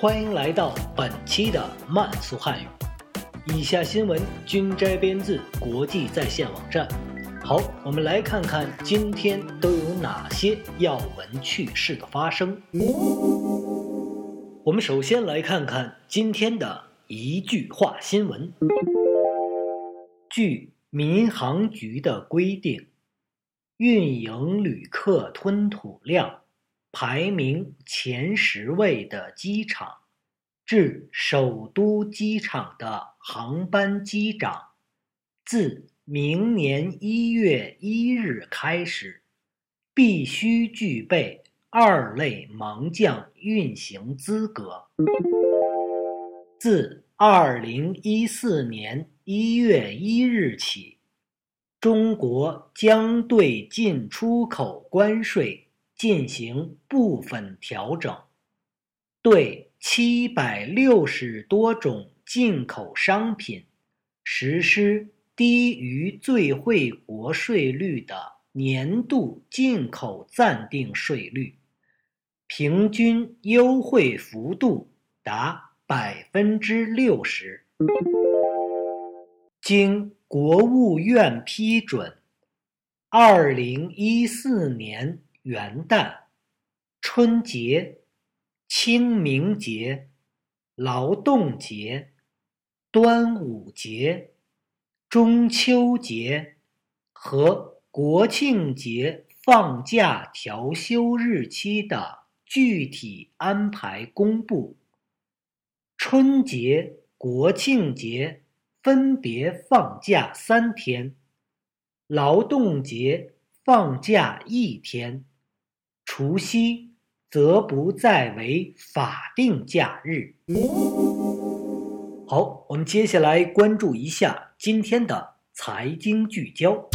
欢迎来到本期的慢速汉语。以下新闻均摘编自国际在线网站。好，我们来看看今天都有哪些要闻趣事的发生。我们首先来看看今天的一句话新闻。据民航局的规定，运营旅客吞吐量。排名前十位的机场，至首都机场的航班机长，自明年一月一日开始，必须具备二类盲降运行资格。自二零一四年一月一日起，中国将对进出口关税。进行部分调整，对七百六十多种进口商品实施低于最惠国税率的年度进口暂定税率，平均优惠幅度达百分之六十。经国务院批准，二零一四年。元旦、春节、清明节、劳动节、端午节、中秋节和国庆节放假调休日期的具体安排公布。春节、国庆节分别放假三天，劳动节放假一天。除夕则不再为法定假日。好，我们接下来关注一下今天的财经聚焦。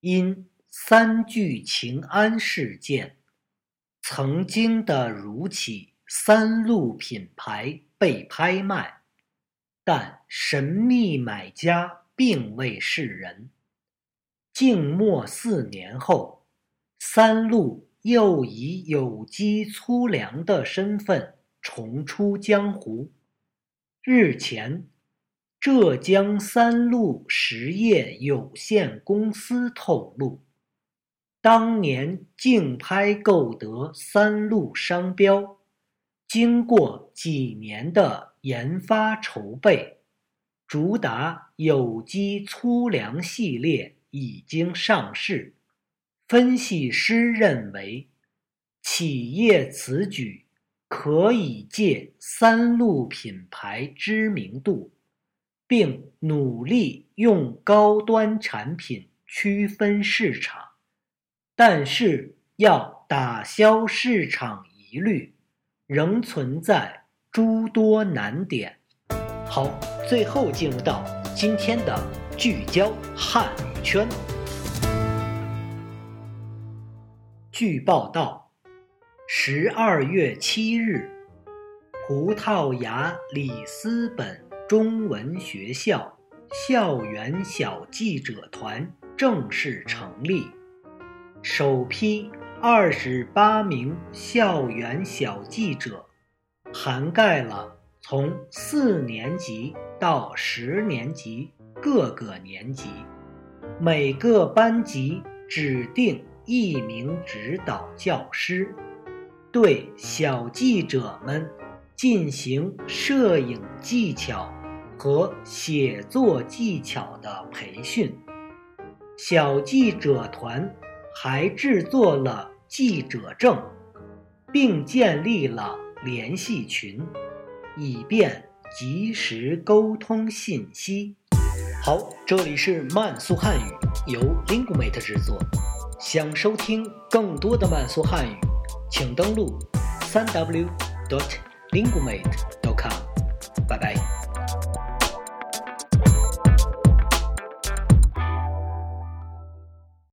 因三聚氰胺事件，曾经的如起三鹿品牌被拍卖，但神秘买家并未示人。静默四年后。三鹿又以有机粗粮的身份重出江湖。日前，浙江三鹿实业有限公司透露，当年竞拍购得三鹿商标，经过几年的研发筹备，主打有机粗粮系列已经上市。分析师认为，企业此举可以借三鹿品牌知名度，并努力用高端产品区分市场，但是要打消市场疑虑，仍存在诸多难点。好，最后进入到今天的聚焦汉语圈。据报道，十二月七日，葡萄牙里斯本中文学校校园小记者团正式成立，首批二十八名校园小记者，涵盖了从四年级到十年级各个年级，每个班级指定。一名指导教师对小记者们进行摄影技巧和写作技巧的培训。小记者团还制作了记者证，并建立了联系群，以便及时沟通信息。好，这里是慢速汉语，由 Linguemate 制作。想收听更多的慢速汉语，请登录 3W dot lingamate dot com 拜拜。